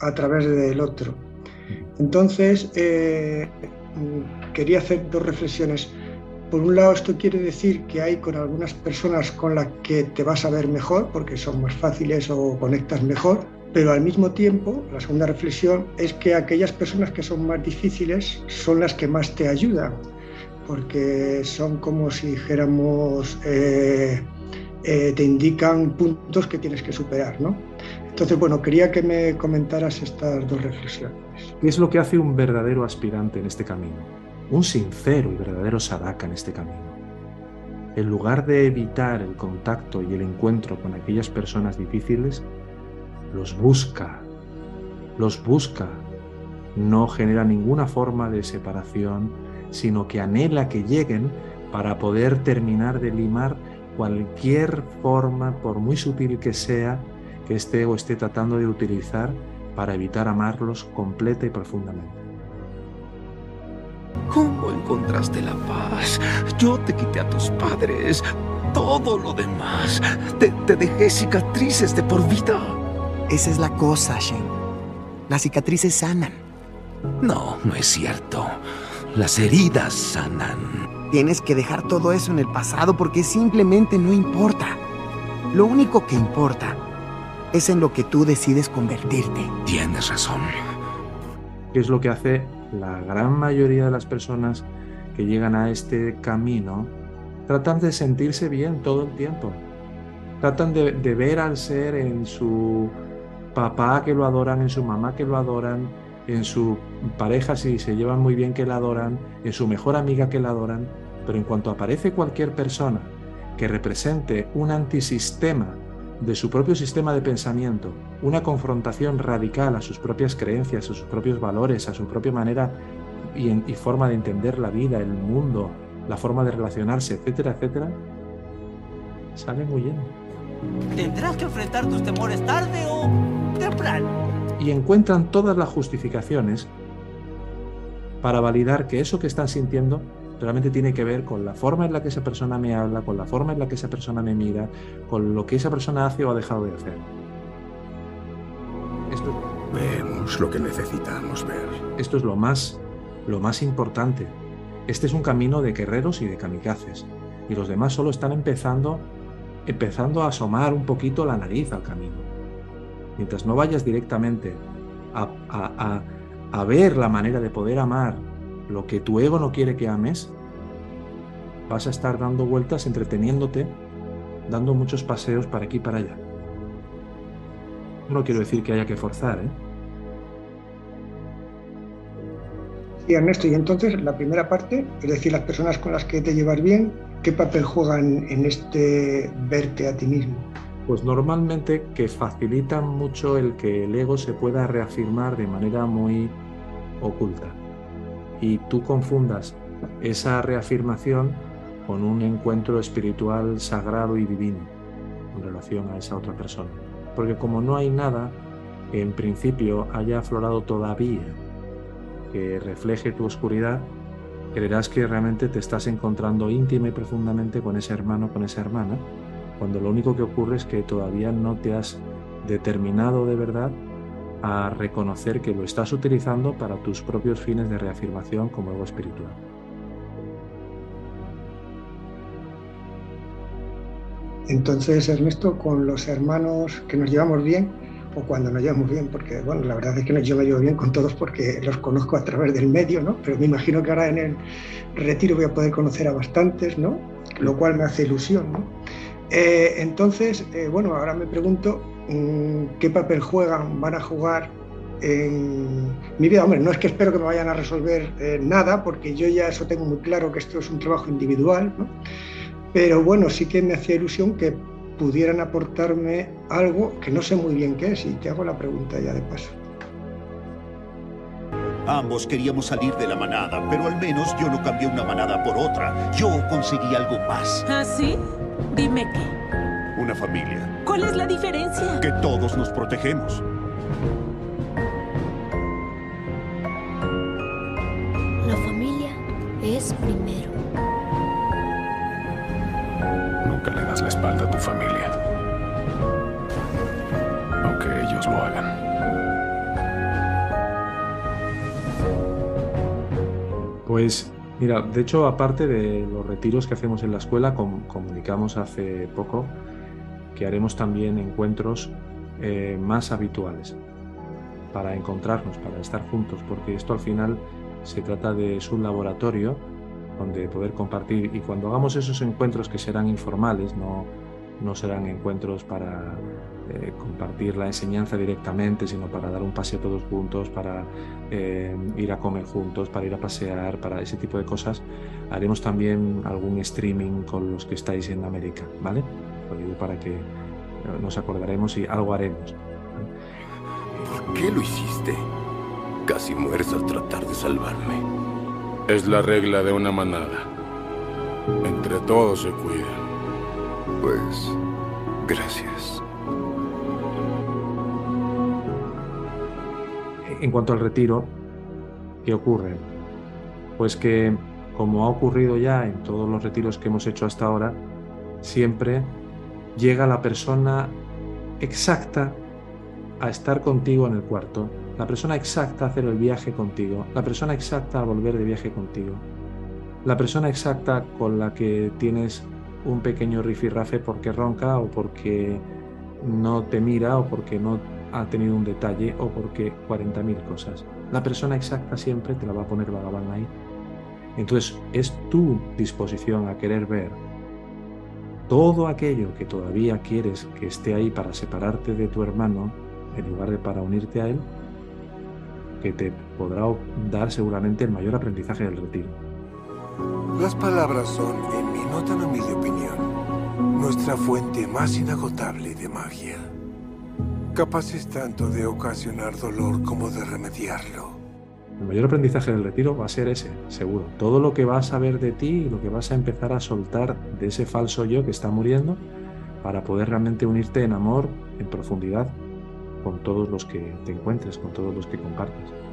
a través del otro. Entonces, eh, quería hacer dos reflexiones. Por un lado, esto quiere decir que hay con algunas personas con las que te vas a ver mejor, porque son más fáciles o conectas mejor, pero al mismo tiempo, la segunda reflexión es que aquellas personas que son más difíciles son las que más te ayudan, porque son como si dijéramos, eh, eh, te indican puntos que tienes que superar, ¿no? Entonces, bueno, quería que me comentaras estas dos reflexiones. ¿Qué es lo que hace un verdadero aspirante en este camino? Un sincero y verdadero sadaka en este camino. En lugar de evitar el contacto y el encuentro con aquellas personas difíciles, los busca, los busca. No genera ninguna forma de separación, sino que anhela que lleguen para poder terminar de limar cualquier forma, por muy sutil que sea, que este ego esté tratando de utilizar para evitar amarlos completa y profundamente. ¿Cómo encontraste la paz? Yo te quité a tus padres, todo lo demás. Te, dejé cicatrices de por vida. Esa es la cosa, Shen. Las cicatrices sanan. No, no es cierto. Las heridas sanan. Tienes que dejar todo eso en el pasado porque simplemente no importa. Lo único que importa es en lo que tú decides convertirte. Tienes razón. ¿Qué es lo que hace la gran mayoría de las personas que llegan a este camino? Tratan de sentirse bien todo el tiempo. Tratan de, ver al ser en su papá que lo adoran, en su mamá que lo adoran, en su pareja si se llevan muy bien que la adoran, en su mejor amiga que la adoran, pero en cuanto aparece cualquier persona que represente un antisistema de su propio sistema de pensamiento, una confrontación radical a sus propias creencias, a sus propios valores, a su propia manera y, forma de entender la vida, el mundo, la forma de relacionarse, etcétera, etcétera, salen huyendo. Tendrás que enfrentar tus temores tarde o temprano. Y encuentran todas las justificaciones para validar que eso que están sintiendo realmente tiene que ver con la forma en la que esa persona me habla, con la forma en la que esa persona me mira, con lo que esa persona hace o ha dejado de hacer. Esto, Vemos lo que necesitamos ver. Esto es lo más, lo más importante. Este es un camino de guerreros y de kamikazes. Y los demás solo están empezando, empezando a asomar un poquito la nariz al camino. Mientras no vayas directamente a, a ver la manera de poder amar lo que tu ego no quiere que ames, vas a estar dando vueltas, entreteniéndote, dando muchos paseos para aquí y para allá. No quiero decir que haya que forzar, ¿eh? Sí, Ernesto, y entonces la primera parte, es decir, las personas con las que te llevas bien, ¿qué papel juegan en este verte a ti mismo? Pues normalmente que facilitan mucho el que el ego se pueda reafirmar de manera muy oculta y tú confundas esa reafirmación con un encuentro espiritual sagrado y divino en relación a esa otra persona. Porque como no hay nada que en principio haya aflorado todavía que refleje tu oscuridad, creerás que realmente te estás encontrando íntima y profundamente con ese hermano, con esa hermana, cuando lo único que ocurre es que todavía no te has determinado de verdad a reconocer que lo estás utilizando para tus propios fines de reafirmación como ego espiritual. Entonces, Ernesto, con los hermanos que nos llevamos bien, o cuando nos llevamos bien, porque bueno, la verdad es que yo me llevo bien con todos porque los conozco a través del medio, ¿no? Pero me imagino que ahora en el retiro voy a poder conocer a bastantes, ¿no? Lo cual me hace ilusión, ¿no? Eh, entonces, eh, bueno, ahora me pregunto qué papel juegan, van a jugar en mi vida. Hombre, no es que espero que me vayan a resolver eh, nada, porque yo ya eso tengo muy claro que esto es un trabajo individual, pero bueno, sí que me hacía ilusión que pudieran aportarme algo que no sé muy bien qué es, y te hago la pregunta ya de paso. Ambos queríamos salir de la manada, pero al menos yo no cambié una manada por otra. Yo conseguí algo más. ¿Ah, sí? Dime qué una familia. ¿Cuál es la diferencia? Que todos nos protegemos. La familia es primero. Nunca le das la espalda a tu familia. Aunque ellos lo hagan. Pues mira, de hecho, aparte de los retiros que hacemos en la escuela, comunicamos hace poco que haremos también encuentros eh, más habituales para encontrarnos, para estar juntos, porque esto al final se trata de un laboratorio donde poder compartir y cuando hagamos esos encuentros que serán informales, no, no serán encuentros para eh, compartir la enseñanza directamente, sino para dar un paseo todos juntos, para eh, ir a comer juntos, para ir a pasear, para ese tipo de cosas. Haremos también algún streaming con los que estáis en América, ¿vale? Lo digo para que nos acordaremos y algo haremos. ¿Por qué lo hiciste? Casi mueres al tratar de salvarme. Es la regla de una manada. Entre todos se cuidan. Pues, gracias. En cuanto al retiro, ¿qué ocurre? Pues que, como ha ocurrido ya en todos los retiros que hemos hecho hasta ahora, siempre llega la persona exacta a estar contigo en el cuarto, la persona exacta a hacer el viaje contigo, la persona exacta a volver de viaje contigo, la persona exacta con la que tienes un pequeño rifirrafe porque ronca o porque no te mira o porque no ha tenido un detalle o porque 40.000 cosas. La persona exacta siempre te la va a poner vagabán ahí. Entonces es tu disposición a querer ver todo aquello que todavía quieres que esté ahí para separarte de tu hermano en lugar de para unirte a él, que te podrá dar seguramente el mayor aprendizaje del retiro. Las palabras son, en mi no humilde opinión, nuestra fuente más inagotable de magia. Capaces tanto de ocasionar dolor como de remediarlo. El mayor aprendizaje del retiro va a ser ese, seguro. Todo lo que vas a ver de ti y lo que vas a empezar a soltar de ese falso yo que está muriendo para poder realmente unirte en amor, en profundidad, con todos los que te encuentres, con todos los que compartes.